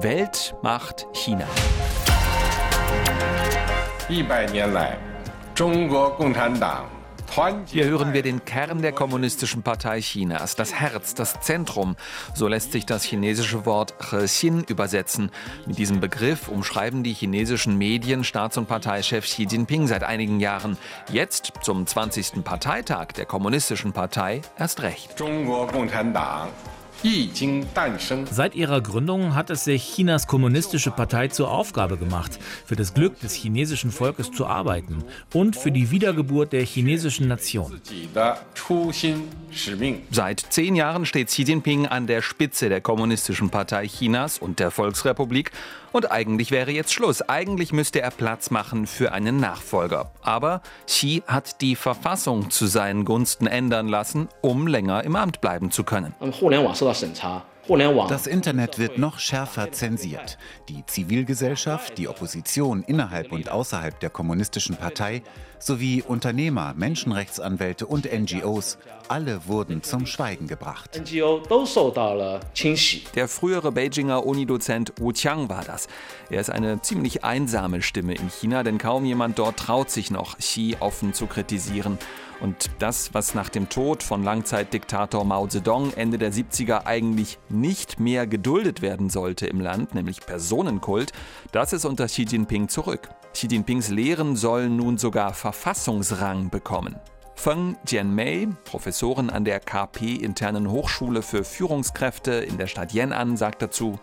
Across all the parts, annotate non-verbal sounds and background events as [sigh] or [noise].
Welt macht China. 一百年来，中国共产党 hier hören wir den Kern der Kommunistischen Partei Chinas, das Herz, das Zentrum. So lässt sich das chinesische Wort Hexin übersetzen. Mit diesem Begriff umschreiben die chinesischen Medien Staats- und Parteichef Xi Jinping seit einigen Jahren. Jetzt, zum 20. Parteitag der Kommunistischen Partei, erst recht. 中国共产党 Seit ihrer Gründung hat es sich Chinas kommunistische Partei zur Aufgabe gemacht, für das Glück des chinesischen Volkes zu arbeiten und für die Wiedergeburt der chinesischen Nation. Seit zehn Jahren steht Xi Jinping an der Spitze der Kommunistischen Partei Chinas und der Volksrepublik und eigentlich wäre jetzt Schluss. Eigentlich müsste er Platz machen für einen Nachfolger. Aber Xi hat die Verfassung zu seinen Gunsten ändern lassen, um länger im Amt bleiben zu können. 审查 Das Internet wird noch schärfer zensiert. Die Zivilgesellschaft, die Opposition innerhalb und außerhalb der kommunistischen Partei sowie Unternehmer, Menschenrechtsanwälte und NGOs, alle wurden zum Schweigen gebracht. Der frühere Beijinger Uni-Dozent Wu Qiang war das. Er ist eine ziemlich einsame Stimme in China, denn kaum jemand dort traut sich noch, Xi offen zu kritisieren. Und das, was nach dem Tod von Langzeitdiktator Mao Zedong Ende der 70er eigentlich nicht mehr geduldet werden sollte im Land, nämlich Personenkult, das ist unter Xi Jinping zurück. Xi Jinpings Lehren sollen nun sogar Verfassungsrang bekommen. Feng Jianmei, Professorin an der KP-internen Hochschule für Führungskräfte in der Stadt Yan'an, sagt dazu: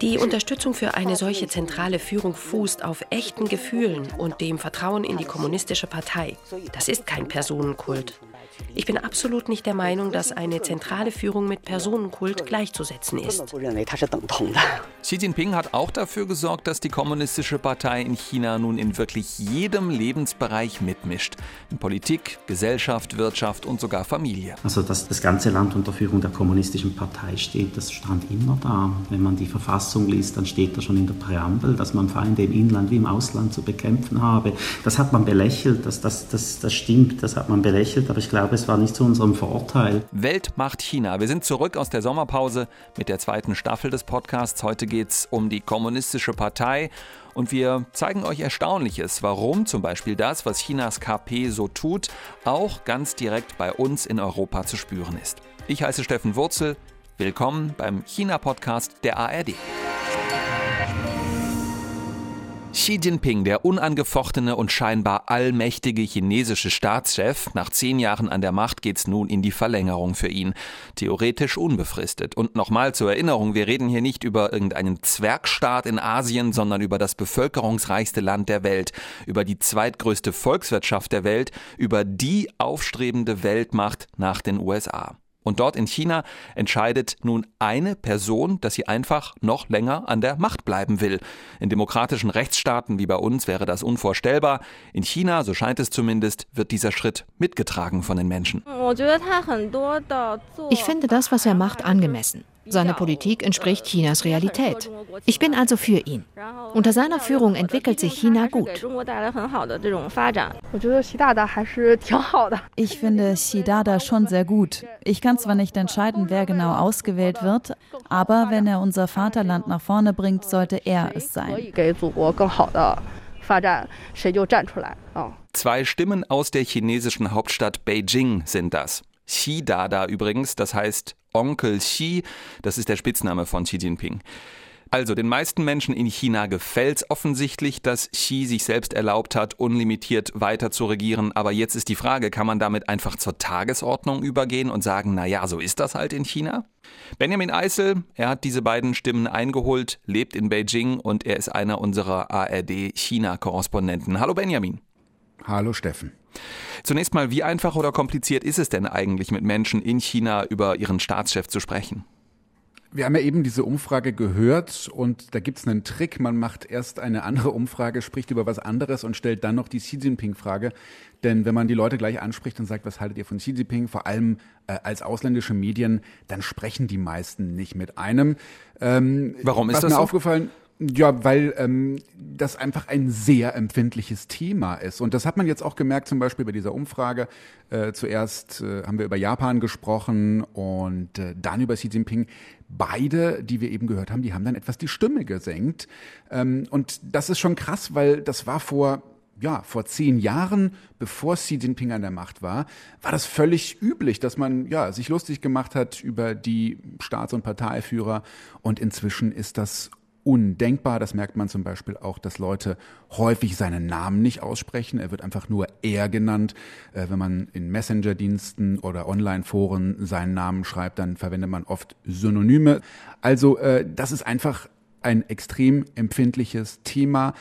Die Unterstützung für eine solche zentrale Führung fußt auf echten Gefühlen und dem Vertrauen in die kommunistische Partei. Das ist kein Personenkult. Ich bin absolut nicht der Meinung, dass eine zentrale Führung mit Personenkult gleichzusetzen ist. Xi Jinping hat auch dafür gesorgt, dass die Kommunistische Partei in China nun in wirklich jedem Lebensbereich mitmischt. In Politik, Gesellschaft, Wirtschaft und sogar Familie. Also, dass das ganze Land unter Führung der Kommunistischen Partei steht, das stand immer da. Wenn man die Verfassung liest, dann steht da schon in der Präambel, dass man Feinde im Inland wie im Ausland zu bekämpfen habe. Das hat man belächelt, das, das, das, das stimmt, das hat man belächelt, aber ich glaube, es war nicht zu unserem Vorteil. Welt macht China. Wir sind zurück aus der Sommerpause mit der zweiten Staffel des Podcasts. Heute geht es um die Kommunistische Partei. Und wir zeigen euch Erstaunliches, warum zum Beispiel das, was Chinas KP so tut, auch ganz direkt bei uns in Europa zu spüren ist. Ich heiße Steffen Wurzel. Willkommen beim China-Podcast der ARD. Xi Jinping, der unangefochtene und scheinbar allmächtige chinesische Staatschef, nach zehn Jahren an der Macht geht's nun in die Verlängerung für ihn. Theoretisch unbefristet. Und nochmal zur Erinnerung, wir reden hier nicht über irgendeinen Zwergstaat in Asien, sondern über das bevölkerungsreichste Land der Welt, über die zweitgrößte Volkswirtschaft der Welt, über die aufstrebende Weltmacht nach den USA. Und dort in China entscheidet nun eine Person, dass sie einfach noch länger an der Macht bleiben will. In demokratischen Rechtsstaaten wie bei uns wäre das unvorstellbar. In China, so scheint es zumindest, wird dieser Schritt mitgetragen von den Menschen. Ich finde das, was er macht, angemessen. Seine Politik entspricht Chinas Realität. Ich bin also für ihn. Unter seiner Führung entwickelt sich China gut. Ich finde Xi Dada schon sehr gut. Ich kann zwar nicht entscheiden, wer genau ausgewählt wird, aber wenn er unser Vaterland nach vorne bringt, sollte er es sein. Zwei Stimmen aus der chinesischen Hauptstadt Beijing sind das. Xi Dada übrigens, das heißt Onkel Xi, das ist der Spitzname von Xi Jinping. Also, den meisten Menschen in China gefällt es offensichtlich, dass Xi sich selbst erlaubt hat, unlimitiert weiter zu regieren. Aber jetzt ist die Frage, kann man damit einfach zur Tagesordnung übergehen und sagen, na ja, so ist das halt in China? Benjamin Eisel, er hat diese beiden Stimmen eingeholt, lebt in Beijing und er ist einer unserer ARD-China-Korrespondenten. Hallo Benjamin. Hallo Steffen. Zunächst mal, wie einfach oder kompliziert ist es denn eigentlich, mit Menschen in China über ihren Staatschef zu sprechen? Wir haben ja eben diese Umfrage gehört und da gibt es einen Trick. Man macht erst eine andere Umfrage, spricht über was anderes und stellt dann noch die Xi Jinping-Frage. Denn wenn man die Leute gleich anspricht und sagt, was haltet ihr von Xi Jinping, vor allem äh, als ausländische Medien, dann sprechen die meisten nicht mit einem. Ähm, Warum ist was das mir so? aufgefallen? Ja, weil ähm, das einfach ein sehr empfindliches Thema ist. Und das hat man jetzt auch gemerkt, zum Beispiel bei dieser Umfrage. Äh, zuerst äh, haben wir über Japan gesprochen und äh, dann über Xi Jinping. beide, die wir eben gehört haben, die haben dann etwas die Stimme gesenkt. Ähm, und das ist schon krass, weil das war vor ja, vor zehn Jahren, bevor Xi Jinping an der Macht war, war das völlig üblich, dass man ja, sich lustig gemacht hat über die Staats- und Parteiführer. Und inzwischen ist das undenkbar. Das merkt man zum Beispiel auch, dass Leute häufig seinen Namen nicht aussprechen. Er wird einfach nur er genannt. Äh, wenn man in Messenger-Diensten oder Online-Foren seinen Namen schreibt, dann verwendet man oft Synonyme. Also äh, das ist einfach ein extrem empfindliches Thema.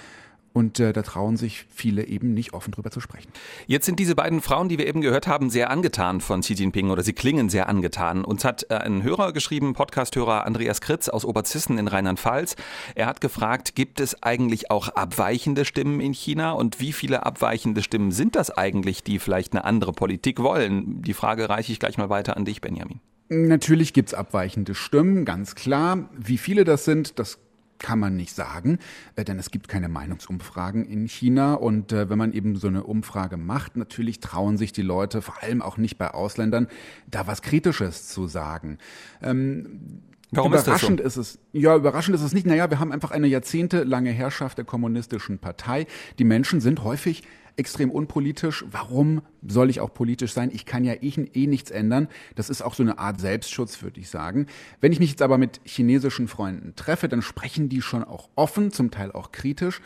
Und äh, da trauen sich viele eben nicht offen drüber zu sprechen. Jetzt sind diese beiden Frauen, die wir eben gehört haben, sehr angetan von Xi Jinping oder sie klingen sehr angetan. Uns hat äh, ein Hörer geschrieben, Podcasthörer Andreas Kritz aus Oberzissen in Rheinland-Pfalz. Er hat gefragt, gibt es eigentlich auch abweichende Stimmen in China und wie viele abweichende Stimmen sind das eigentlich, die vielleicht eine andere Politik wollen? Die Frage reiche ich gleich mal weiter an dich, Benjamin. Natürlich gibt es abweichende Stimmen, ganz klar. Wie viele das sind, das kann man nicht sagen, äh, denn es gibt keine Meinungsumfragen in China. Und äh, wenn man eben so eine Umfrage macht, natürlich trauen sich die Leute, vor allem auch nicht bei Ausländern, da was Kritisches zu sagen. Ähm, Warum überraschend ist, so? ist, es? Ja, überraschend ist es nicht. Naja, wir haben einfach eine jahrzehntelange Herrschaft der kommunistischen Partei. Die Menschen sind häufig extrem unpolitisch. Warum soll ich auch politisch sein? Ich kann ja eh, eh nichts ändern. Das ist auch so eine Art Selbstschutz, würde ich sagen. Wenn ich mich jetzt aber mit chinesischen Freunden treffe, dann sprechen die schon auch offen, zum Teil auch kritisch.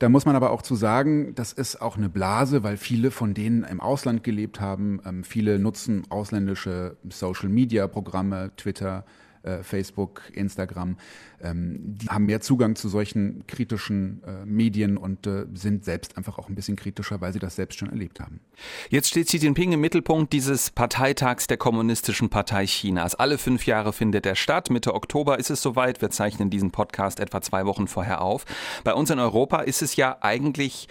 Da muss man aber auch zu sagen, das ist auch eine Blase, weil viele von denen im Ausland gelebt haben. Ähm, viele nutzen ausländische Social-Media-Programme, Twitter, äh, Facebook, Instagram, ähm, die haben mehr Zugang zu solchen kritischen äh, Medien und äh, sind selbst einfach auch ein bisschen kritischer, weil sie das selbst schon erlebt haben. Jetzt steht Xi Jinping im Mittelpunkt dieses Parteitags der Kommunistischen Partei Chinas. Alle fünf Jahre findet er statt. Mitte Oktober ist es soweit. Wir zeichnen diesen Podcast etwa zwei Wochen vorher auf. Bei uns in Europa ist es ja eigentlich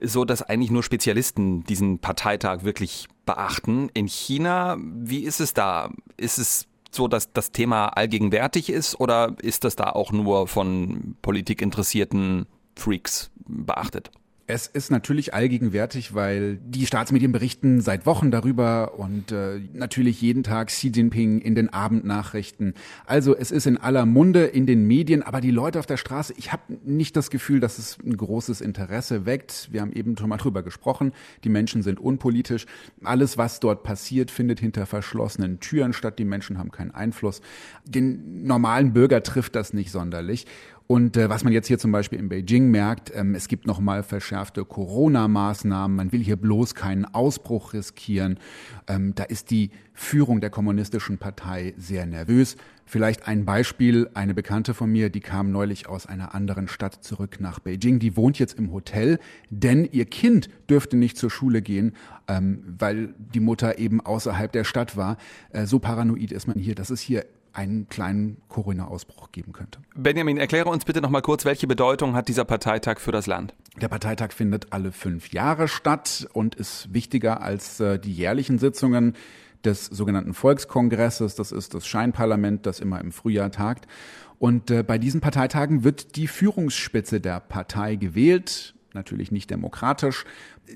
so, dass eigentlich nur Spezialisten diesen Parteitag wirklich beachten. In China, wie ist es da? Ist es so, dass das Thema allgegenwärtig ist oder ist das da auch nur von politikinteressierten Freaks beachtet? Es ist natürlich allgegenwärtig, weil die Staatsmedien berichten seit Wochen darüber und äh, natürlich jeden Tag Xi Jinping in den Abendnachrichten. Also es ist in aller Munde in den Medien, aber die Leute auf der Straße, ich habe nicht das Gefühl, dass es ein großes Interesse weckt. Wir haben eben schon mal drüber gesprochen. Die Menschen sind unpolitisch. Alles, was dort passiert, findet hinter verschlossenen Türen statt. Die Menschen haben keinen Einfluss. Den normalen Bürger trifft das nicht sonderlich. Und äh, was man jetzt hier zum Beispiel in Beijing merkt, ähm, es gibt nochmal verschärfte Corona-Maßnahmen. Man will hier bloß keinen Ausbruch riskieren. Ähm, da ist die Führung der kommunistischen Partei sehr nervös. Vielleicht ein Beispiel, eine Bekannte von mir, die kam neulich aus einer anderen Stadt zurück nach Beijing. Die wohnt jetzt im Hotel, denn ihr Kind dürfte nicht zur Schule gehen, ähm, weil die Mutter eben außerhalb der Stadt war. Äh, so paranoid ist man hier. Das ist hier einen kleinen Corona-Ausbruch geben könnte. Benjamin, erkläre uns bitte noch mal kurz, welche Bedeutung hat dieser Parteitag für das Land? Der Parteitag findet alle fünf Jahre statt und ist wichtiger als äh, die jährlichen Sitzungen des sogenannten Volkskongresses. Das ist das Scheinparlament, das immer im Frühjahr tagt. Und äh, bei diesen Parteitagen wird die Führungsspitze der Partei gewählt natürlich nicht demokratisch.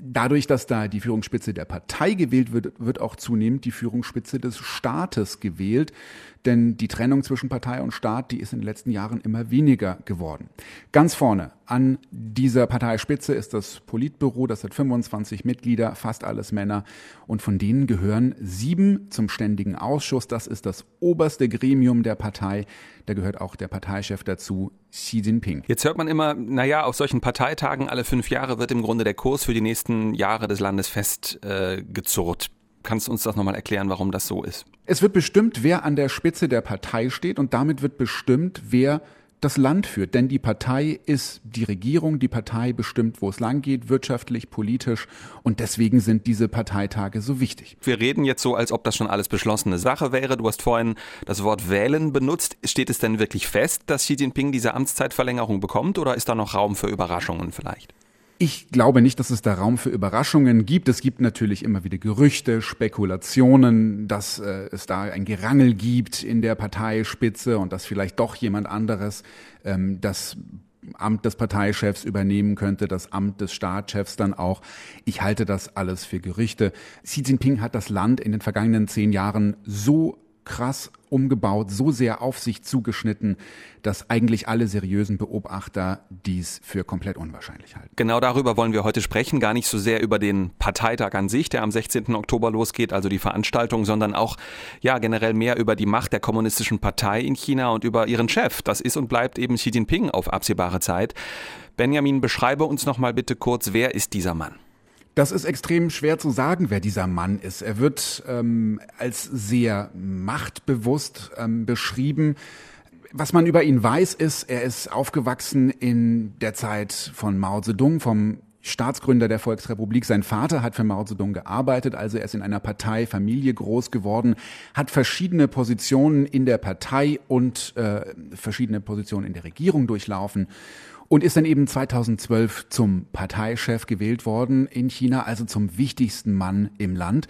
Dadurch, dass da die Führungsspitze der Partei gewählt wird, wird auch zunehmend die Führungsspitze des Staates gewählt. Denn die Trennung zwischen Partei und Staat, die ist in den letzten Jahren immer weniger geworden. Ganz vorne an dieser Parteispitze ist das Politbüro, das hat 25 Mitglieder, fast alles Männer. Und von denen gehören sieben zum Ständigen Ausschuss. Das ist das oberste Gremium der Partei. Da gehört auch der Parteichef dazu, Xi Jinping. Jetzt hört man immer, naja, auf solchen Parteitagen alle fünf Jahre wird im Grunde der Kurs für die nächsten Jahre des Landes festgezurrt. Äh, Kannst du uns das nochmal erklären, warum das so ist? Es wird bestimmt, wer an der Spitze der Partei steht und damit wird bestimmt, wer das Land führt. Denn die Partei ist die Regierung, die Partei bestimmt, wo es lang geht, wirtschaftlich, politisch. Und deswegen sind diese Parteitage so wichtig. Wir reden jetzt so, als ob das schon alles beschlossene Sache wäre. Du hast vorhin das Wort wählen benutzt. Steht es denn wirklich fest, dass Xi Jinping diese Amtszeitverlängerung bekommt oder ist da noch Raum für Überraschungen vielleicht? Ich glaube nicht, dass es da Raum für Überraschungen gibt. Es gibt natürlich immer wieder Gerüchte, Spekulationen, dass äh, es da ein Gerangel gibt in der Parteispitze und dass vielleicht doch jemand anderes ähm, das Amt des Parteichefs übernehmen könnte, das Amt des Staatschefs dann auch. Ich halte das alles für Gerüchte. Xi Jinping hat das Land in den vergangenen zehn Jahren so krass umgebaut, so sehr auf sich zugeschnitten, dass eigentlich alle seriösen Beobachter dies für komplett unwahrscheinlich halten. Genau darüber wollen wir heute sprechen, gar nicht so sehr über den Parteitag an sich, der am 16. Oktober losgeht, also die Veranstaltung, sondern auch ja generell mehr über die Macht der kommunistischen Partei in China und über ihren Chef. Das ist und bleibt eben Xi Jinping auf absehbare Zeit. Benjamin, beschreibe uns noch mal bitte kurz, wer ist dieser Mann? Das ist extrem schwer zu sagen, wer dieser Mann ist. Er wird ähm, als sehr machtbewusst ähm, beschrieben. Was man über ihn weiß, ist, er ist aufgewachsen in der Zeit von Mao Zedong, vom Staatsgründer der Volksrepublik. Sein Vater hat für Mao Zedong gearbeitet, also er ist in einer Partei, Familie groß geworden, hat verschiedene Positionen in der Partei und äh, verschiedene Positionen in der Regierung durchlaufen und ist dann eben 2012 zum Parteichef gewählt worden in China, also zum wichtigsten Mann im Land.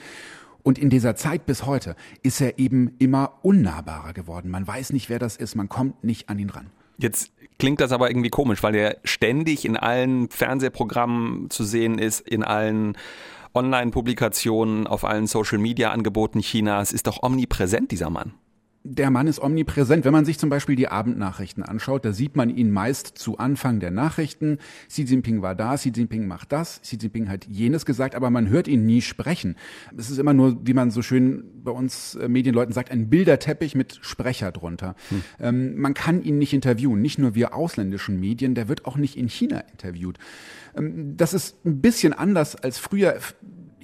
Und in dieser Zeit bis heute ist er eben immer unnahbarer geworden. Man weiß nicht, wer das ist, man kommt nicht an ihn ran. Jetzt klingt das aber irgendwie komisch, weil er ständig in allen Fernsehprogrammen zu sehen ist, in allen Online-Publikationen, auf allen Social-Media-Angeboten Chinas, ist doch omnipräsent, dieser Mann der Mann ist omnipräsent. Wenn man sich zum Beispiel die Abendnachrichten anschaut, da sieht man ihn meist zu Anfang der Nachrichten. Xi Jinping war da, Xi Jinping macht das, Xi Jinping hat jenes gesagt, aber man hört ihn nie sprechen. Es ist immer nur, wie man so schön bei uns äh, Medienleuten sagt, ein Bilderteppich mit Sprecher drunter. Hm. Ähm, man kann ihn nicht interviewen, nicht nur wir ausländischen Medien, der wird auch nicht in China interviewt. Ähm, das ist ein bisschen anders als früher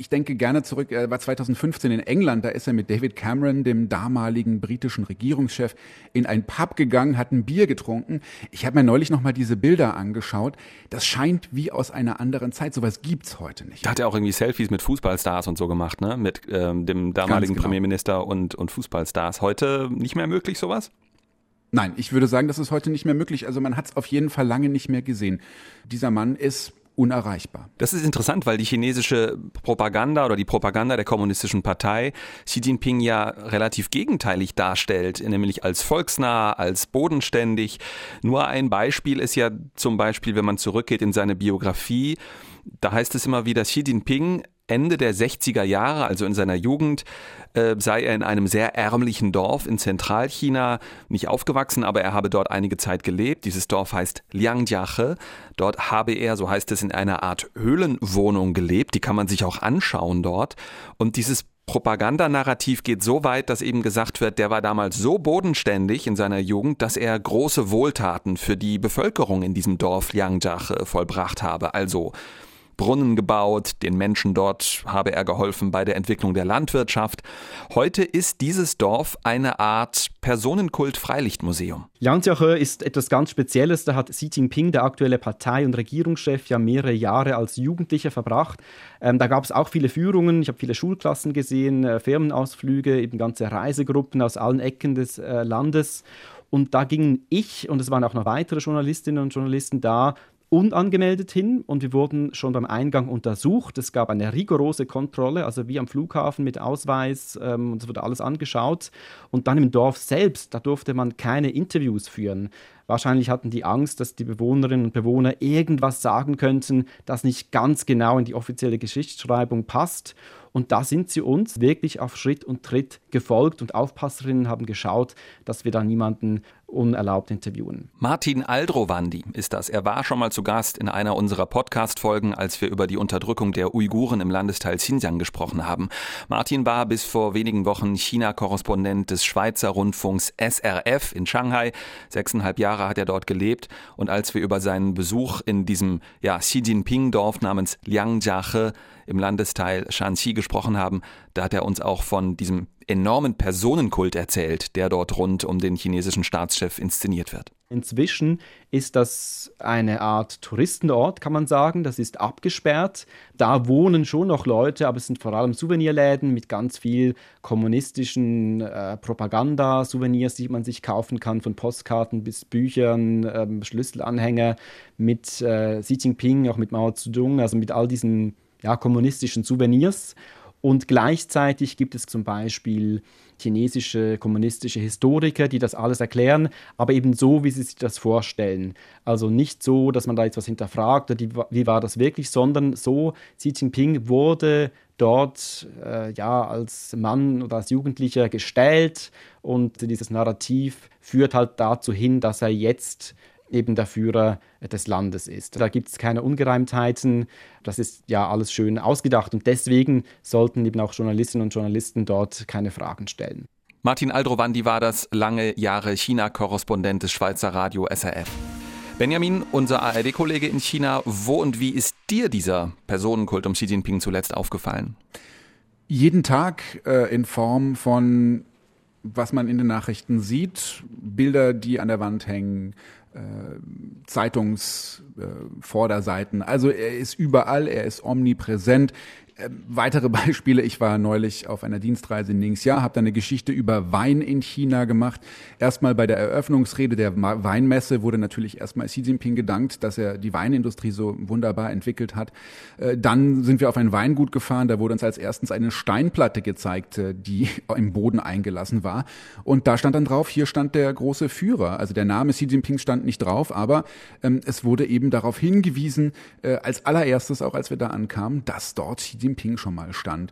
ich denke gerne zurück, er war 2015 in England, da ist er mit David Cameron, dem damaligen britischen Regierungschef, in ein Pub gegangen, hat ein Bier getrunken. Ich habe mir neulich nochmal diese Bilder angeschaut. Das scheint wie aus einer anderen Zeit. Sowas gibt's heute nicht. Da hat er auch irgendwie Selfies mit Fußballstars und so gemacht, ne? Mit ähm, dem damaligen genau. Premierminister und, und Fußballstars. Heute nicht mehr möglich, sowas? Nein, ich würde sagen, das ist heute nicht mehr möglich. Also man hat es auf jeden Fall lange nicht mehr gesehen. Dieser Mann ist unerreichbar. Das ist interessant, weil die chinesische Propaganda oder die Propaganda der kommunistischen Partei Xi Jinping ja relativ gegenteilig darstellt, nämlich als volksnah, als bodenständig. Nur ein Beispiel ist ja zum Beispiel, wenn man zurückgeht in seine Biografie, da heißt es immer wieder, Xi Jinping Ende der 60er Jahre, also in seiner Jugend, äh, sei er in einem sehr ärmlichen Dorf in Zentralchina nicht aufgewachsen, aber er habe dort einige Zeit gelebt. Dieses Dorf heißt Liangjiache. Dort habe er, so heißt es, in einer Art Höhlenwohnung gelebt. Die kann man sich auch anschauen dort. Und dieses Propagandanarrativ geht so weit, dass eben gesagt wird, der war damals so bodenständig in seiner Jugend, dass er große Wohltaten für die Bevölkerung in diesem Dorf Liangjiache vollbracht habe. Also Brunnen gebaut, den Menschen dort habe er geholfen bei der Entwicklung der Landwirtschaft. Heute ist dieses Dorf eine Art Personenkult-Freilichtmuseum. Yangjiahe ist etwas ganz Spezielles. Da hat Xi Jinping, der aktuelle Partei- und Regierungschef, ja mehrere Jahre als Jugendlicher verbracht. Ähm, da gab es auch viele Führungen. Ich habe viele Schulklassen gesehen, äh, Firmenausflüge, eben ganze Reisegruppen aus allen Ecken des äh, Landes. Und da gingen ich und es waren auch noch weitere Journalistinnen und Journalisten da unangemeldet hin und wir wurden schon beim Eingang untersucht. Es gab eine rigorose Kontrolle, also wie am Flughafen mit Ausweis ähm, und es wurde alles angeschaut. Und dann im Dorf selbst, da durfte man keine Interviews führen. Wahrscheinlich hatten die Angst, dass die Bewohnerinnen und Bewohner irgendwas sagen könnten, das nicht ganz genau in die offizielle Geschichtsschreibung passt. Und da sind sie uns wirklich auf Schritt und Tritt gefolgt und Aufpasserinnen haben geschaut, dass wir da niemanden unerlaubt interviewen. Martin Aldrovandi ist das. Er war schon mal zu Gast in einer unserer Podcast-Folgen, als wir über die Unterdrückung der Uiguren im Landesteil Xinjiang gesprochen haben. Martin war bis vor wenigen Wochen China-Korrespondent des Schweizer Rundfunks SRF in Shanghai. Sechseinhalb Jahre hat er dort gelebt. Und als wir über seinen Besuch in diesem ja, Xi Jinping-Dorf namens Liangjiache im Landesteil Shanxi gesprochen haben, da hat er uns auch von diesem enormen Personenkult erzählt, der dort rund um den chinesischen Staatschef inszeniert wird. Inzwischen ist das eine Art Touristenort, kann man sagen. Das ist abgesperrt. Da wohnen schon noch Leute, aber es sind vor allem Souvenirläden mit ganz viel kommunistischen äh, Propaganda-Souvenirs, die man sich kaufen kann, von Postkarten bis Büchern, ähm, Schlüsselanhänger mit äh, Xi Jinping, auch mit Mao Zedong, also mit all diesen ja, kommunistischen Souvenirs. Und gleichzeitig gibt es zum Beispiel chinesische kommunistische Historiker, die das alles erklären, aber eben so, wie sie sich das vorstellen. Also nicht so, dass man da etwas hinterfragt, oder die, wie war das wirklich, sondern so, Xi Jinping wurde dort äh, ja als Mann oder als Jugendlicher gestellt und dieses Narrativ führt halt dazu hin, dass er jetzt eben der Führer des Landes ist. Da gibt es keine Ungereimtheiten, das ist ja alles schön ausgedacht und deswegen sollten eben auch Journalistinnen und Journalisten dort keine Fragen stellen. Martin Aldrovandi war das lange Jahre China-Korrespondent des Schweizer Radio SRF. Benjamin, unser ARD-Kollege in China, wo und wie ist dir dieser Personenkult um Xi Jinping zuletzt aufgefallen? Jeden Tag äh, in Form von, was man in den Nachrichten sieht, Bilder, die an der Wand hängen, Zeitungsvorderseiten. Äh, also er ist überall, er ist omnipräsent. Ähm, weitere [laughs] Beispiele, ich war neulich auf einer Dienstreise in Ningxia, habe da eine Geschichte über Wein in China gemacht. Erstmal bei der Eröffnungsrede der Weinmesse wurde natürlich erstmal Xi Jinping gedankt, dass er die Weinindustrie so wunderbar entwickelt hat. Äh, dann sind wir auf ein Weingut gefahren, da wurde uns als erstens eine Steinplatte gezeigt, äh, die [laughs] im Boden eingelassen war. Und da stand dann drauf, hier stand der große Führer. Also der Name Xi Jinping stand nicht drauf, aber ähm, es wurde eben darauf hingewiesen, äh, als allererstes auch als wir da ankamen, dass dort Xi Jinping schon mal stand.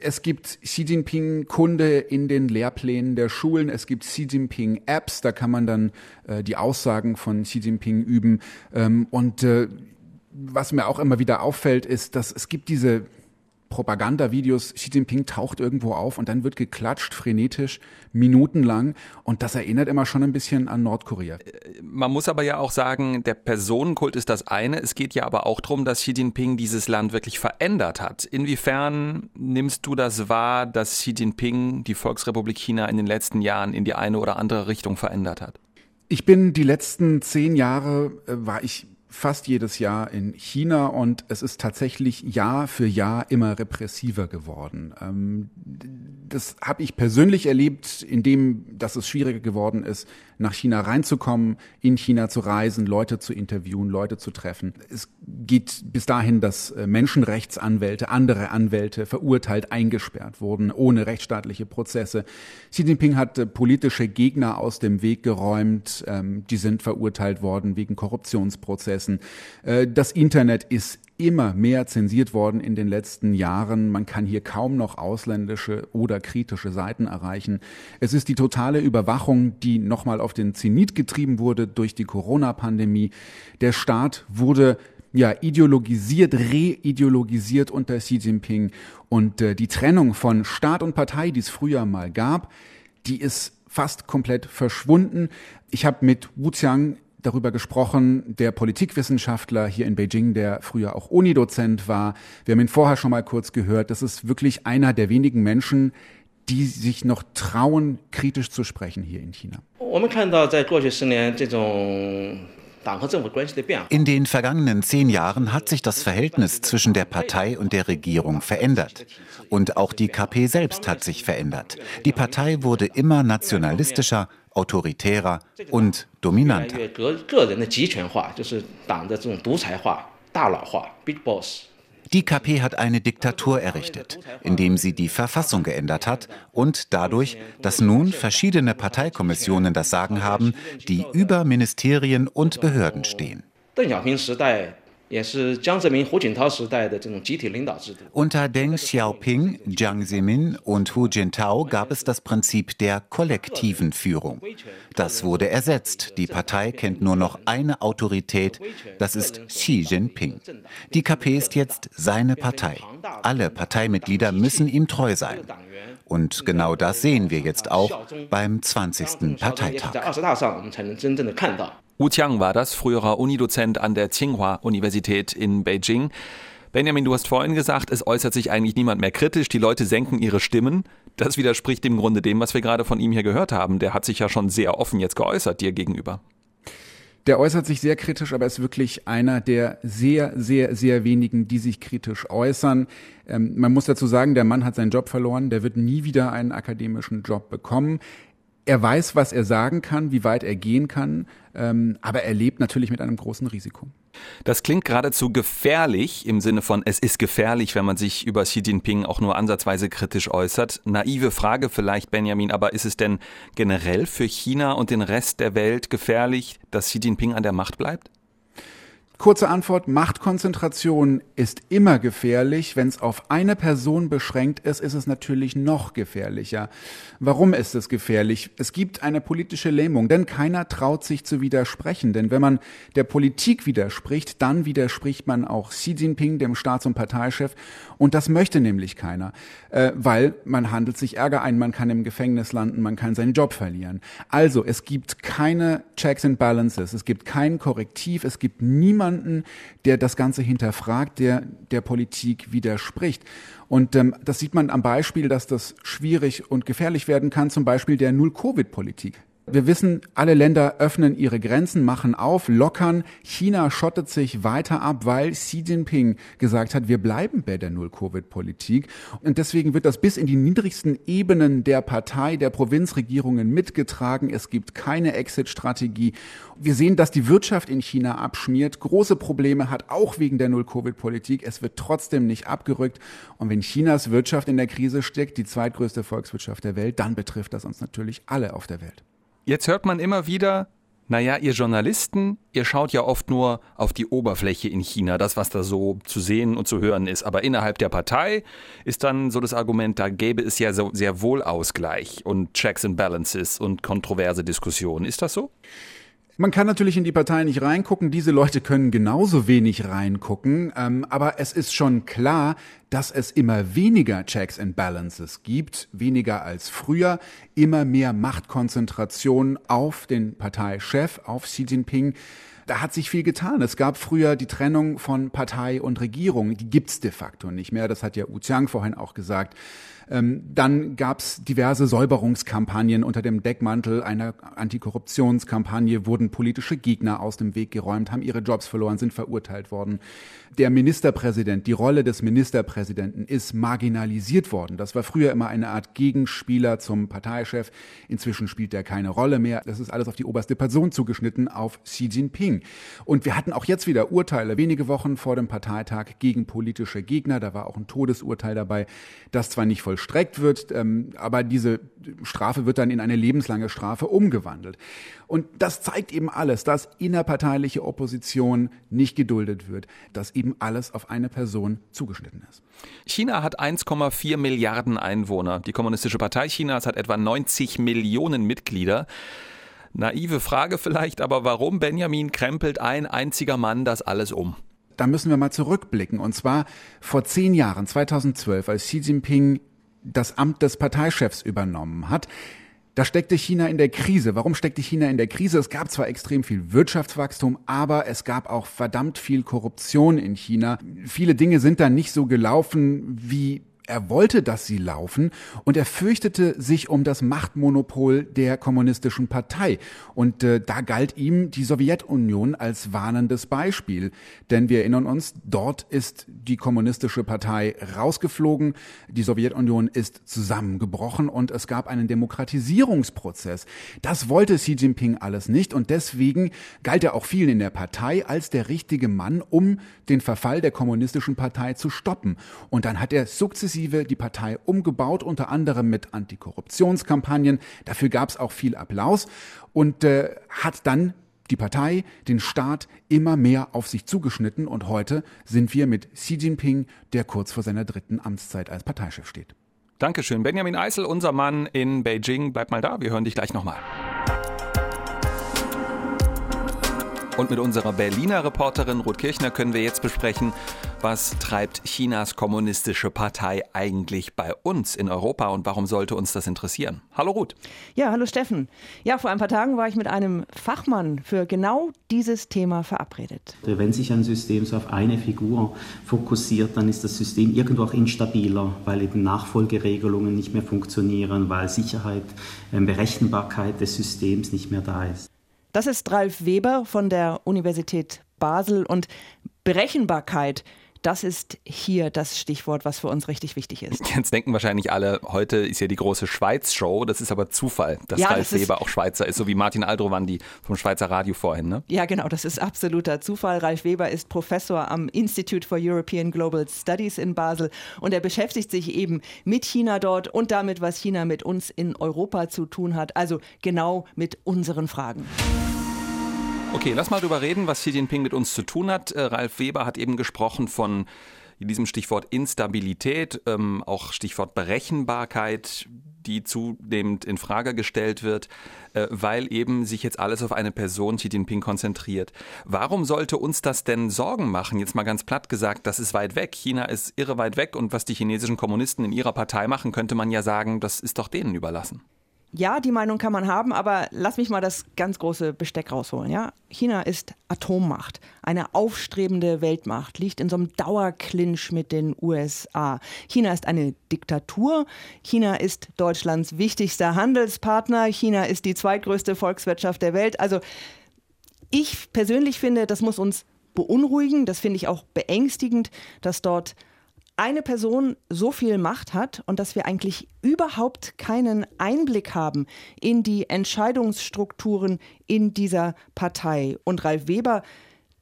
Es gibt Xi Jinping-Kunde in den Lehrplänen der Schulen. Es gibt Xi Jinping-Apps, da kann man dann äh, die Aussagen von Xi Jinping üben. Ähm, und äh, was mir auch immer wieder auffällt, ist, dass es gibt diese Propagandavideos, Xi Jinping taucht irgendwo auf und dann wird geklatscht, frenetisch, minutenlang. Und das erinnert immer schon ein bisschen an Nordkorea. Man muss aber ja auch sagen, der Personenkult ist das eine. Es geht ja aber auch darum, dass Xi Jinping dieses Land wirklich verändert hat. Inwiefern nimmst du das wahr, dass Xi Jinping die Volksrepublik China in den letzten Jahren in die eine oder andere Richtung verändert hat? Ich bin die letzten zehn Jahre, äh, war ich fast jedes Jahr in China und es ist tatsächlich Jahr für Jahr immer repressiver geworden. Ähm, das habe ich persönlich erlebt, indem dass es schwieriger geworden ist, nach China reinzukommen, in China zu reisen, Leute zu interviewen, Leute zu treffen. Es geht bis dahin, dass äh, Menschenrechtsanwälte, andere Anwälte verurteilt, eingesperrt wurden, ohne rechtsstaatliche Prozesse. Xi Jinping hat äh, politische Gegner aus dem Weg geräumt, ähm, die sind verurteilt worden wegen Korruptionsprozessen. Äh, das Internet ist immer mehr zensiert worden in den letzten Jahren. Man kann hier kaum noch ausländische oder kritische Seiten erreichen. Es ist die totale Überwachung, die nochmal auf den Zenit getrieben wurde durch die Corona-Pandemie. Der Staat wurde ja, ideologisiert, reideologisiert unter Xi Jinping. Und äh, die Trennung von Staat und Partei, die es früher mal gab, die ist fast komplett verschwunden. Ich habe mit Wu Qiang darüber gesprochen, der Politikwissenschaftler hier in Beijing, der früher auch Unidozent war. Wir haben ihn vorher schon mal kurz gehört. Das ist wirklich einer der wenigen Menschen, die sich noch trauen, kritisch zu sprechen hier in China. In den vergangenen zehn Jahren hat sich das Verhältnis zwischen der Partei und der Regierung verändert. Und auch die KP selbst hat sich verändert. Die Partei wurde immer nationalistischer, autoritärer und dominanter. Die KP hat eine Diktatur errichtet, indem sie die Verfassung geändert hat und dadurch, dass nun verschiedene Parteikommissionen das Sagen haben, die über Ministerien und Behörden stehen. Unter Deng Xiaoping, Jiang Zemin und Hu Jintao gab es das Prinzip der kollektiven Führung. Das wurde ersetzt. Die Partei kennt nur noch eine Autorität, das ist Xi Jinping. Die KP ist jetzt seine Partei. Alle Parteimitglieder müssen ihm treu sein. Und genau das sehen wir jetzt auch beim 20. Parteitag. Wu Tiang war das, früherer Unidozent an der Tsinghua-Universität in Beijing. Benjamin, du hast vorhin gesagt, es äußert sich eigentlich niemand mehr kritisch, die Leute senken ihre Stimmen. Das widerspricht im Grunde dem, was wir gerade von ihm hier gehört haben. Der hat sich ja schon sehr offen jetzt geäußert dir gegenüber. Der äußert sich sehr kritisch, aber ist wirklich einer der sehr, sehr, sehr wenigen, die sich kritisch äußern. Ähm, man muss dazu sagen, der Mann hat seinen Job verloren, der wird nie wieder einen akademischen Job bekommen er weiß, was er sagen kann, wie weit er gehen kann, ähm, aber er lebt natürlich mit einem großen Risiko. Das klingt geradezu gefährlich im Sinne von, es ist gefährlich, wenn man sich über Xi Jinping auch nur ansatzweise kritisch äußert. Naive Frage vielleicht, Benjamin, aber ist es denn generell für China und den Rest der Welt gefährlich, dass Xi Jinping an der Macht bleibt? Kurze Antwort, Machtkonzentration ist immer gefährlich. Wenn es auf eine Person beschränkt ist, ist es natürlich noch gefährlicher. Warum ist es gefährlich? Es gibt eine politische Lähmung, denn keiner traut sich zu widersprechen. Denn wenn man der Politik widerspricht, dann widerspricht man auch Xi Jinping, dem Staats- und Parteichef. Und das möchte nämlich keiner, äh, weil man handelt sich Ärger ein, man kann im Gefängnis landen, man kann seinen Job verlieren. Also es gibt keine Checks and Balances, es gibt kein Korrektiv, es gibt niemanden, niemanden, der das Ganze hinterfragt, der der Politik widerspricht. Und ähm, das sieht man am Beispiel, dass das schwierig und gefährlich werden kann, zum Beispiel der Null-Covid-Politik. Wir wissen, alle Länder öffnen ihre Grenzen, machen auf, lockern. China schottet sich weiter ab, weil Xi Jinping gesagt hat, wir bleiben bei der Null-Covid-Politik. Und deswegen wird das bis in die niedrigsten Ebenen der Partei, der Provinzregierungen mitgetragen. Es gibt keine Exit-Strategie. Wir sehen, dass die Wirtschaft in China abschmiert, große Probleme hat, auch wegen der Null-Covid-Politik. Es wird trotzdem nicht abgerückt. Und wenn Chinas Wirtschaft in der Krise steckt, die zweitgrößte Volkswirtschaft der Welt, dann betrifft das uns natürlich alle auf der Welt. Jetzt hört man immer wieder, naja, ihr Journalisten, ihr schaut ja oft nur auf die Oberfläche in China, das, was da so zu sehen und zu hören ist. Aber innerhalb der Partei ist dann so das Argument, da gäbe es ja so sehr wohl Ausgleich und Checks and Balances und kontroverse Diskussionen. Ist das so? Man kann natürlich in die Partei nicht reingucken, diese Leute können genauso wenig reingucken, ähm, aber es ist schon klar, dass es immer weniger Checks and Balances gibt, weniger als früher, immer mehr Machtkonzentration auf den Parteichef, auf Xi Jinping da hat sich viel getan. Es gab früher die Trennung von Partei und Regierung. Die gibt's de facto nicht mehr. Das hat ja Wu Qiang vorhin auch gesagt. Ähm, dann gab es diverse Säuberungskampagnen unter dem Deckmantel einer Antikorruptionskampagne, wurden politische Gegner aus dem Weg geräumt, haben ihre Jobs verloren, sind verurteilt worden. Der Ministerpräsident, die Rolle des Ministerpräsidenten ist marginalisiert worden. Das war früher immer eine Art Gegenspieler zum Parteichef. Inzwischen spielt er keine Rolle mehr. Das ist alles auf die oberste Person zugeschnitten, auf Xi Jinping. Und wir hatten auch jetzt wieder Urteile, wenige Wochen vor dem Parteitag gegen politische Gegner. Da war auch ein Todesurteil dabei, das zwar nicht voll vollstreckt wird, ähm, aber diese Strafe wird dann in eine lebenslange Strafe umgewandelt. Und das zeigt eben alles, dass innerparteiliche Opposition nicht geduldet wird, dass eben alles auf eine Person zugeschnitten ist. China hat 1,4 Milliarden Einwohner. Die Kommunistische Partei Chinas hat etwa 90 Millionen Mitglieder. Naive Frage vielleicht, aber warum Benjamin krempelt ein einziger Mann das alles um? da müssen wir mal zurückblicken. Und zwar vor zehn Jahren, 2012, als Xi Jinping das Amt des Parteichefs übernommen hat. Da steckte China in der Krise. Warum steckte China in der Krise? Es gab zwar extrem viel Wirtschaftswachstum, aber es gab auch verdammt viel Korruption in China. Viele Dinge sind da nicht so gelaufen, wie er wollte, dass sie laufen und er fürchtete sich um das Machtmonopol der kommunistischen Partei. Und äh, da galt ihm die Sowjetunion als warnendes Beispiel. Denn wir erinnern uns, dort ist die kommunistische Partei rausgeflogen, die Sowjetunion ist zusammengebrochen und es gab einen Demokratisierungsprozess. Das wollte Xi Jinping alles nicht und deswegen galt er auch vielen in der Partei als der richtige Mann, um den Verfall der kommunistischen Partei zu stoppen. Und dann hat er sukzessive sukzessive die Partei umgebaut, unter anderem mit Antikorruptionskampagnen. Dafür gab es auch viel Applaus und äh, hat dann die Partei, den Staat immer mehr auf sich zugeschnitten und heute sind wir mit Xi Jinping, der kurz vor seiner dritten Amtszeit als Parteichef steht. Dankeschön. Benjamin Eisel, unser Mann in Beijing. Bleib mal da, wir hören dich gleich nochmal. Und mit unserer Berliner Reporterin Ruth Kirchner können wir jetzt besprechen, was treibt Chinas kommunistische Partei eigentlich bei uns in Europa und warum sollte uns das interessieren? Hallo Ruth. Ja, hallo Steffen. Ja, vor ein paar Tagen war ich mit einem Fachmann für genau dieses Thema verabredet. Wenn sich ein System so auf eine Figur fokussiert, dann ist das System irgendwo auch instabiler, weil eben Nachfolgeregelungen nicht mehr funktionieren, weil Sicherheit, ähm, Berechenbarkeit des Systems nicht mehr da ist. Das ist Ralf Weber von der Universität Basel und Berechenbarkeit. Das ist hier das Stichwort, was für uns richtig wichtig ist. Jetzt denken wahrscheinlich alle, heute ist ja die große Schweiz-Show. Das ist aber Zufall, dass ja, Ralf das Weber auch Schweizer ist, so wie Martin Aldrovandi vom Schweizer Radio vorhin. Ne? Ja, genau, das ist absoluter Zufall. Ralf Weber ist Professor am Institute for European Global Studies in Basel und er beschäftigt sich eben mit China dort und damit, was China mit uns in Europa zu tun hat. Also genau mit unseren Fragen. Okay, lass mal drüber reden, was Xi Jinping mit uns zu tun hat. Äh, Ralf Weber hat eben gesprochen von diesem Stichwort Instabilität, ähm, auch Stichwort Berechenbarkeit, die zunehmend in Frage gestellt wird, äh, weil eben sich jetzt alles auf eine Person Xi Jinping konzentriert. Warum sollte uns das denn Sorgen machen? Jetzt mal ganz platt gesagt, das ist weit weg. China ist irre weit weg und was die chinesischen Kommunisten in ihrer Partei machen, könnte man ja sagen, das ist doch denen überlassen. Ja, die Meinung kann man haben, aber lass mich mal das ganz große Besteck rausholen. Ja? China ist Atommacht, eine aufstrebende Weltmacht, liegt in so einem Dauerclinch mit den USA. China ist eine Diktatur. China ist Deutschlands wichtigster Handelspartner. China ist die zweitgrößte Volkswirtschaft der Welt. Also ich persönlich finde, das muss uns beunruhigen. Das finde ich auch beängstigend, dass dort eine Person so viel Macht hat und dass wir eigentlich überhaupt keinen Einblick haben in die Entscheidungsstrukturen in dieser Partei. Und Ralf Weber,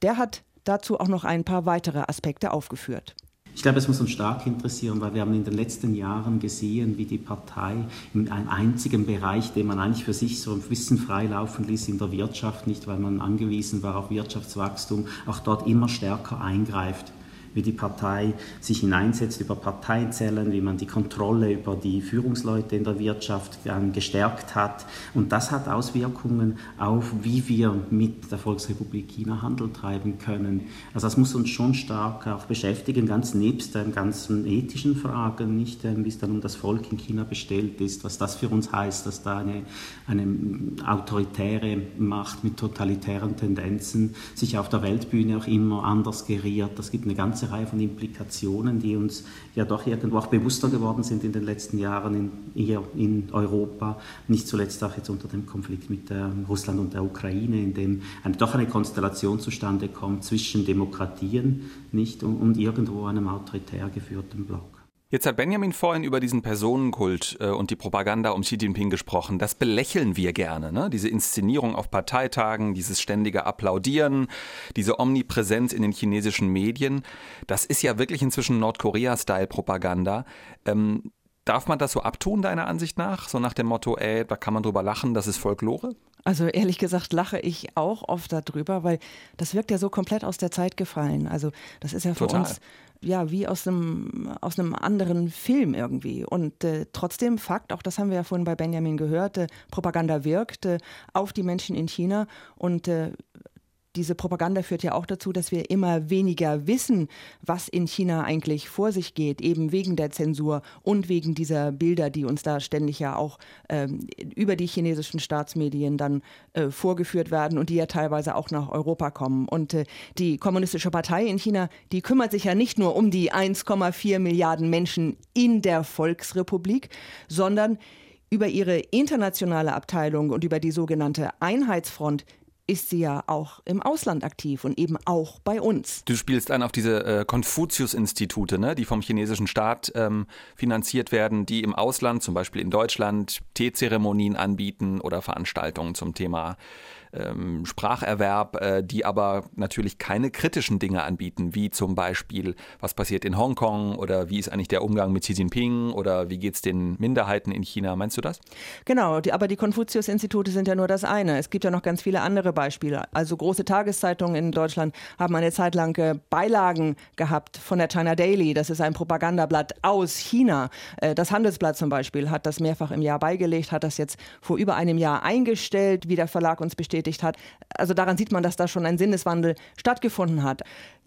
der hat dazu auch noch ein paar weitere Aspekte aufgeführt. Ich glaube, es muss uns stark interessieren, weil wir haben in den letzten Jahren gesehen, wie die Partei in einem einzigen Bereich, den man eigentlich für sich so ein bisschen freilaufen ließ in der Wirtschaft, nicht weil man angewiesen war auf Wirtschaftswachstum, auch dort immer stärker eingreift wie die Partei sich hineinsetzt über Parteizellen, wie man die Kontrolle über die Führungsleute in der Wirtschaft gestärkt hat. Und das hat Auswirkungen auf, wie wir mit der Volksrepublik China Handel treiben können. Also das muss uns schon stark auch beschäftigen, ganz nebst den ganzen ethischen Fragen, nicht ähm, wie es dann um das Volk in China bestellt ist, was das für uns heißt, dass da eine, eine autoritäre Macht mit totalitären Tendenzen sich auf der Weltbühne auch immer anders geriert. Das gibt eine ganze Reihe von Implikationen, die uns ja doch irgendwo auch bewusster geworden sind in den letzten Jahren in, in Europa, nicht zuletzt auch jetzt unter dem Konflikt mit äh, Russland und der Ukraine, in dem eine, doch eine Konstellation zustande kommt zwischen Demokratien nicht und, und irgendwo einem autoritär geführten Block. Jetzt hat Benjamin vorhin über diesen Personenkult äh, und die Propaganda um Xi Jinping gesprochen. Das belächeln wir gerne, ne? Diese Inszenierung auf Parteitagen, dieses ständige Applaudieren, diese Omnipräsenz in den chinesischen Medien. Das ist ja wirklich inzwischen Nordkorea-Style-Propaganda. Ähm, darf man das so abtun, deiner Ansicht nach? So nach dem Motto, ey, da kann man drüber lachen, das ist Folklore? Also ehrlich gesagt lache ich auch oft darüber, weil das wirkt ja so komplett aus der Zeit gefallen. Also das ist ja für Total. uns ja, wie aus einem, aus einem anderen Film irgendwie. Und äh, trotzdem, Fakt, auch das haben wir ja vorhin bei Benjamin gehört, äh, Propaganda wirkt äh, auf die Menschen in China und äh, diese Propaganda führt ja auch dazu, dass wir immer weniger wissen, was in China eigentlich vor sich geht, eben wegen der Zensur und wegen dieser Bilder, die uns da ständig ja auch ähm, über die chinesischen Staatsmedien dann äh, vorgeführt werden und die ja teilweise auch nach Europa kommen. Und äh, die Kommunistische Partei in China, die kümmert sich ja nicht nur um die 1,4 Milliarden Menschen in der Volksrepublik, sondern über ihre internationale Abteilung und über die sogenannte Einheitsfront ist sie ja auch im Ausland aktiv und eben auch bei uns. Du spielst an auf diese äh, Konfuzius-Institute, ne, die vom chinesischen Staat ähm, finanziert werden, die im Ausland, zum Beispiel in Deutschland, Teezeremonien anbieten oder Veranstaltungen zum Thema ähm, Spracherwerb, äh, die aber natürlich keine kritischen Dinge anbieten, wie zum Beispiel, was passiert in Hongkong oder wie ist eigentlich der Umgang mit Xi Jinping oder wie geht es den Minderheiten in China. Meinst du das? Genau, die, aber die Konfuzius-Institute sind ja nur das eine. Es gibt ja noch ganz viele andere Beispiele. Also große Tageszeitungen in Deutschland haben eine Zeit lang äh, Beilagen gehabt von der China Daily. Das ist ein Propagandablatt aus China. Äh, das Handelsblatt zum Beispiel hat das mehrfach im Jahr beigelegt, hat das jetzt vor über einem Jahr eingestellt, wie der Verlag uns bestätigt bestätigt hat. Also daran sieht man, dass da schon ein Sinneswandel stattgefunden hat.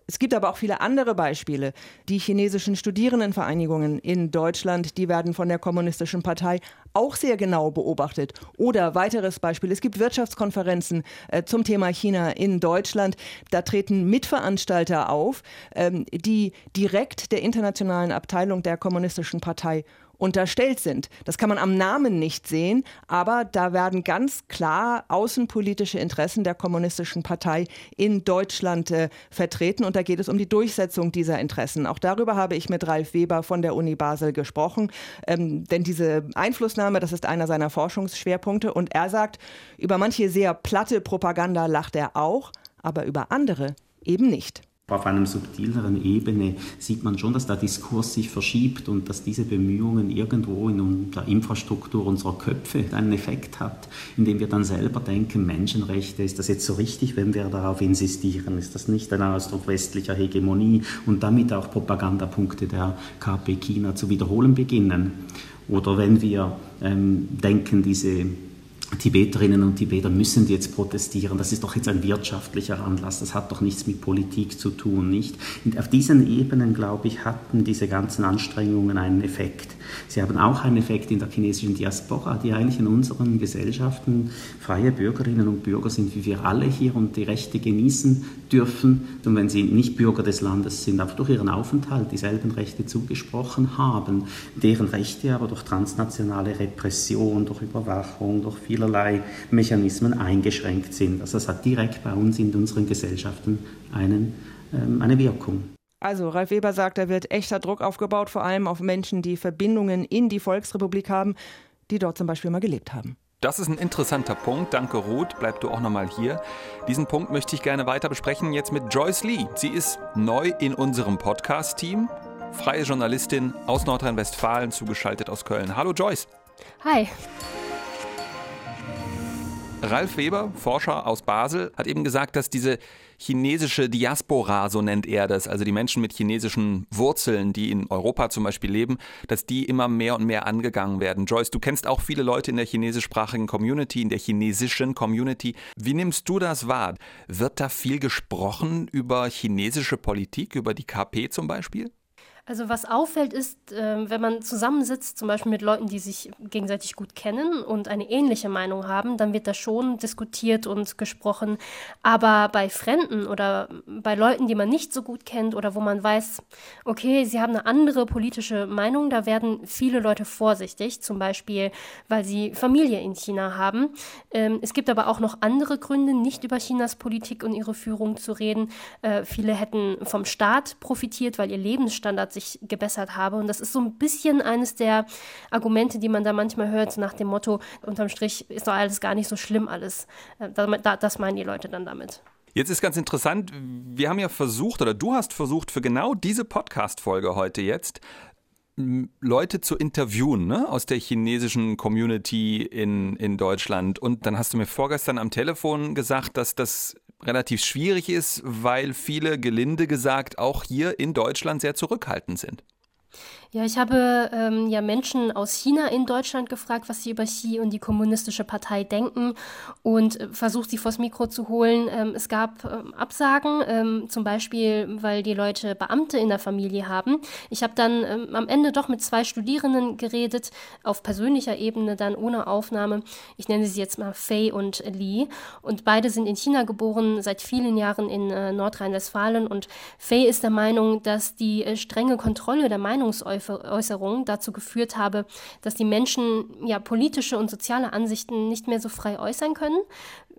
Es gibt aber auch viele andere Beispiele. Die chinesischen Studierendenvereinigungen in Deutschland, die werden von der Kommunistischen Partei auch sehr genau beobachtet. Oder weiteres Beispiel, es gibt Wirtschaftskonferenzen äh, zum Thema China in Deutschland. Da treten Mitveranstalter auf, ähm, die direkt der internationalen Abteilung der Kommunistischen Partei unterstellt sind. Das kann man am Namen nicht sehen, aber da werden ganz klar außenpolitische Interessen der Kommunistischen Partei in Deutschland äh, vertreten und da geht es um die Durchsetzung dieser Interessen. Auch darüber habe ich mit Ralf Weber von der Uni Basel gesprochen, ähm, denn diese Einflussnahme, das ist einer seiner Forschungsschwerpunkte und er sagt, über manche sehr platte Propaganda lacht er auch, aber über andere eben nicht. Auf einer subtileren Ebene sieht man schon, dass der Diskurs sich verschiebt und dass diese Bemühungen irgendwo in der Infrastruktur unserer Köpfe einen Effekt hat, indem wir dann selber denken, Menschenrechte, ist das jetzt so richtig, wenn wir darauf insistieren? Ist das nicht ein Ausdruck westlicher Hegemonie und damit auch Propagandapunkte der KP China zu wiederholen beginnen? Oder wenn wir ähm, denken, diese Tibeterinnen und Tibeter müssen jetzt protestieren. Das ist doch jetzt ein wirtschaftlicher Anlass. Das hat doch nichts mit Politik zu tun, nicht? Und auf diesen Ebenen, glaube ich, hatten diese ganzen Anstrengungen einen Effekt. Sie haben auch einen Effekt in der chinesischen Diaspora, die eigentlich in unseren Gesellschaften freie Bürgerinnen und Bürger sind, wie wir alle hier und die Rechte genießen dürfen. Und wenn sie nicht Bürger des Landes sind, auch durch ihren Aufenthalt dieselben Rechte zugesprochen haben, deren Rechte aber durch transnationale Repression, durch Überwachung, durch vielerlei Mechanismen eingeschränkt sind. Also es hat direkt bei uns in unseren Gesellschaften einen, ähm, eine Wirkung. Also Ralf Weber sagt, da wird echter Druck aufgebaut, vor allem auf Menschen, die Verbindungen in die Volksrepublik haben, die dort zum Beispiel mal gelebt haben. Das ist ein interessanter Punkt. Danke, Ruth. Bleib du auch nochmal hier. Diesen Punkt möchte ich gerne weiter besprechen jetzt mit Joyce Lee. Sie ist neu in unserem Podcast-Team. Freie Journalistin aus Nordrhein-Westfalen, zugeschaltet aus Köln. Hallo, Joyce. Hi. Ralf Weber, Forscher aus Basel, hat eben gesagt, dass diese chinesische Diaspora, so nennt er das, also die Menschen mit chinesischen Wurzeln, die in Europa zum Beispiel leben, dass die immer mehr und mehr angegangen werden. Joyce, du kennst auch viele Leute in der chinesischsprachigen Community, in der chinesischen Community. Wie nimmst du das wahr? Wird da viel gesprochen über chinesische Politik, über die KP zum Beispiel? Also was auffällt ist, äh, wenn man zusammensitzt, zum Beispiel mit Leuten, die sich gegenseitig gut kennen und eine ähnliche Meinung haben, dann wird da schon diskutiert und gesprochen. Aber bei Fremden oder bei Leuten, die man nicht so gut kennt oder wo man weiß, okay, sie haben eine andere politische Meinung, da werden viele Leute vorsichtig, zum Beispiel, weil sie Familie in China haben. Ähm, es gibt aber auch noch andere Gründe, nicht über Chinas Politik und ihre Führung zu reden. Äh, viele hätten vom Staat profitiert, weil ihr Lebensstandard sich sich gebessert habe. Und das ist so ein bisschen eines der Argumente, die man da manchmal hört, nach dem Motto, unterm Strich ist doch alles gar nicht so schlimm alles. Äh, das meinen die Leute dann damit. Jetzt ist ganz interessant, wir haben ja versucht, oder du hast versucht, für genau diese Podcast-Folge heute jetzt Leute zu interviewen ne, aus der chinesischen Community in, in Deutschland. Und dann hast du mir vorgestern am Telefon gesagt, dass das relativ schwierig ist, weil viele, gelinde gesagt, auch hier in Deutschland sehr zurückhaltend sind. Ja, ich habe ähm, ja Menschen aus China in Deutschland gefragt, was sie über Xi und die kommunistische Partei denken und äh, versucht, sie vors Mikro zu holen. Ähm, es gab ähm, Absagen, ähm, zum Beispiel, weil die Leute Beamte in der Familie haben. Ich habe dann ähm, am Ende doch mit zwei Studierenden geredet, auf persönlicher Ebene, dann ohne Aufnahme. Ich nenne sie jetzt mal Fei und Li. Und beide sind in China geboren, seit vielen Jahren in äh, Nordrhein-Westfalen. Und Fei ist der Meinung, dass die äh, strenge Kontrolle der Meinungsäußerung Äußerung dazu geführt habe, dass die Menschen ja politische und soziale Ansichten nicht mehr so frei äußern können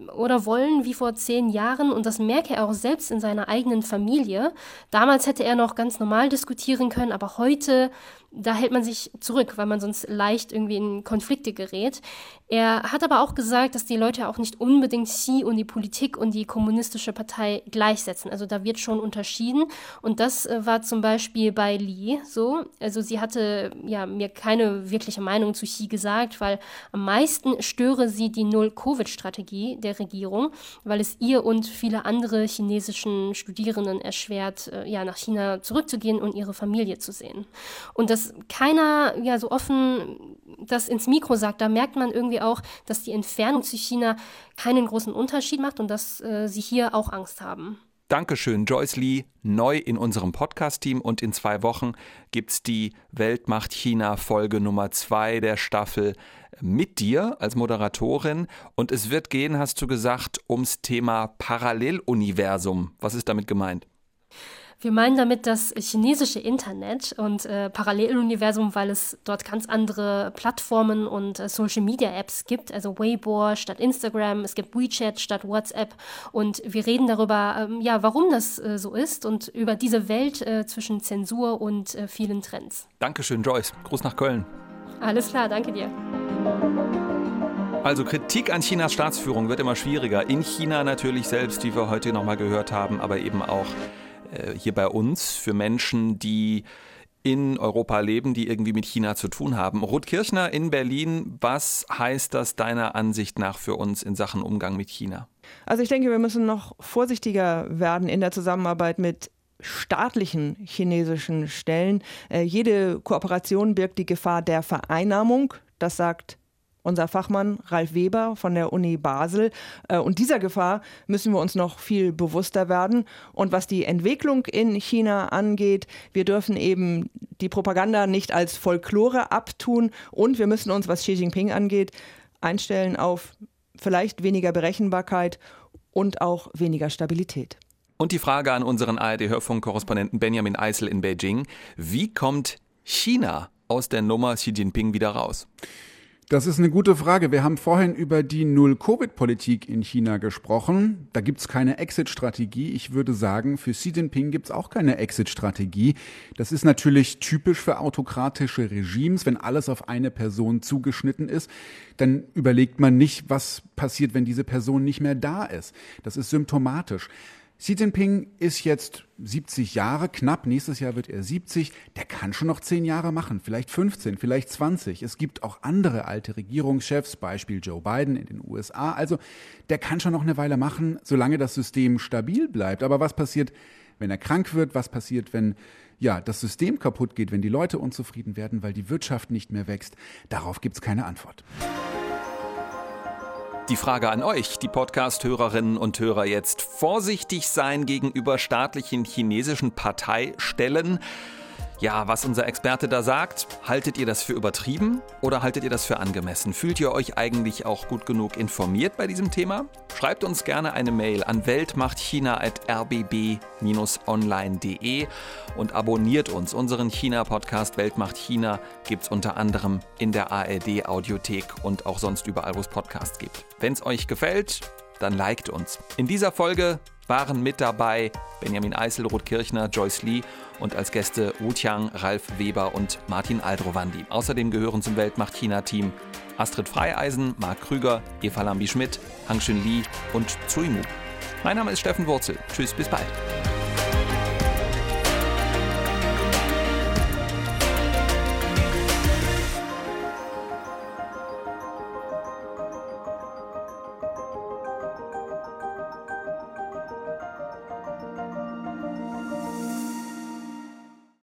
oder wollen wie vor zehn Jahren. Und das merke er auch selbst in seiner eigenen Familie. Damals hätte er noch ganz normal diskutieren können, aber heute da hält man sich zurück, weil man sonst leicht irgendwie in Konflikte gerät. Er hat aber auch gesagt, dass die Leute auch nicht unbedingt Xi und die Politik und die kommunistische Partei gleichsetzen. Also da wird schon unterschieden. Und das äh, war zum Beispiel bei Li so. Also sie hatte ja mir keine wirkliche Meinung zu Xi gesagt, weil am meisten störe sie die Null-Covid-Strategie der Regierung, weil es ihr und viele andere chinesischen Studierenden erschwert, äh, ja, nach China zurückzugehen und ihre Familie zu sehen. Und das dass keiner ja so offen das ins Mikro sagt, da merkt man irgendwie auch, dass die Entfernung zu China keinen großen Unterschied macht und dass äh, sie hier auch Angst haben. Dankeschön, Joyce Lee, neu in unserem Podcast-Team und in zwei Wochen gibt es die Weltmacht China Folge Nummer zwei der Staffel mit dir als Moderatorin und es wird gehen, hast du gesagt, ums Thema Paralleluniversum. Was ist damit gemeint? Wir meinen damit das chinesische Internet und äh, Paralleluniversum, weil es dort ganz andere Plattformen und äh, Social Media Apps gibt, also Weibo statt Instagram, es gibt WeChat statt WhatsApp und wir reden darüber, ähm, ja, warum das äh, so ist und über diese Welt äh, zwischen Zensur und äh, vielen Trends. Dankeschön, Joyce. Gruß nach Köln. Alles klar, danke dir. Also Kritik an Chinas Staatsführung wird immer schwieriger. In China natürlich selbst, wie wir heute nochmal gehört haben, aber eben auch hier bei uns für Menschen, die in Europa leben, die irgendwie mit China zu tun haben. Ruth Kirchner in Berlin, was heißt das deiner Ansicht nach für uns in Sachen Umgang mit China? Also ich denke, wir müssen noch vorsichtiger werden in der Zusammenarbeit mit staatlichen chinesischen Stellen. Äh, jede Kooperation birgt die Gefahr der Vereinnahmung. Das sagt unser Fachmann Ralf Weber von der Uni Basel. Äh, und dieser Gefahr müssen wir uns noch viel bewusster werden. Und was die Entwicklung in China angeht, wir dürfen eben die Propaganda nicht als Folklore abtun. Und wir müssen uns, was Xi Jinping angeht, einstellen auf vielleicht weniger Berechenbarkeit und auch weniger Stabilität. Und die Frage an unseren ARD-Hörfunk-Korrespondenten Benjamin Eisel in Beijing. Wie kommt China aus der Nummer Xi Jinping wieder raus? Das ist eine gute Frage. Wir haben vorhin über die Null-Covid-Politik in China gesprochen. Da gibt's keine Exit-Strategie. Ich würde sagen, für Xi Jinping gibt's auch keine Exit-Strategie. Das ist natürlich typisch für autokratische Regimes. Wenn alles auf eine Person zugeschnitten ist, dann überlegt man nicht, was passiert, wenn diese Person nicht mehr da ist. Das ist symptomatisch. Xi Jinping ist jetzt 70 Jahre, knapp, nächstes Jahr wird er 70, der kann schon noch 10 Jahre machen, vielleicht 15, vielleicht 20. Es gibt auch andere alte Regierungschefs, Beispiel Joe Biden in den USA, also der kann schon noch eine Weile machen, solange das System stabil bleibt. Aber was passiert, wenn er krank wird? Was passiert, wenn ja, das System kaputt geht, wenn die Leute unzufrieden werden, weil die Wirtschaft nicht mehr wächst? Darauf gibt es keine Antwort. Die Frage an euch, die Podcast-Hörerinnen und Hörer jetzt. Vorsichtig sein gegenüber staatlichen chinesischen Parteistellen. Ja, was unser Experte da sagt, haltet ihr das für übertrieben oder haltet ihr das für angemessen? Fühlt ihr euch eigentlich auch gut genug informiert bei diesem Thema? Schreibt uns gerne eine Mail an weltmachtchina.rbb-online.de und abonniert uns. Unseren China-Podcast Weltmacht China gibt es unter anderem in der ARD-Audiothek und auch sonst überall, wo es Podcasts gibt. Wenn es euch gefällt, dann liked uns. In dieser Folge waren mit dabei Benjamin Eisel, Ruth Kirchner, Joyce Lee und als Gäste Wu Tiang, Ralf Weber und Martin Aldrovandi. Außerdem gehören zum Weltmacht-China-Team Astrid Freieisen, Marc Krüger, Eva Lambi-Schmidt, Hangxun Li und Zui Mu. Mein Name ist Steffen Wurzel. Tschüss, bis bald.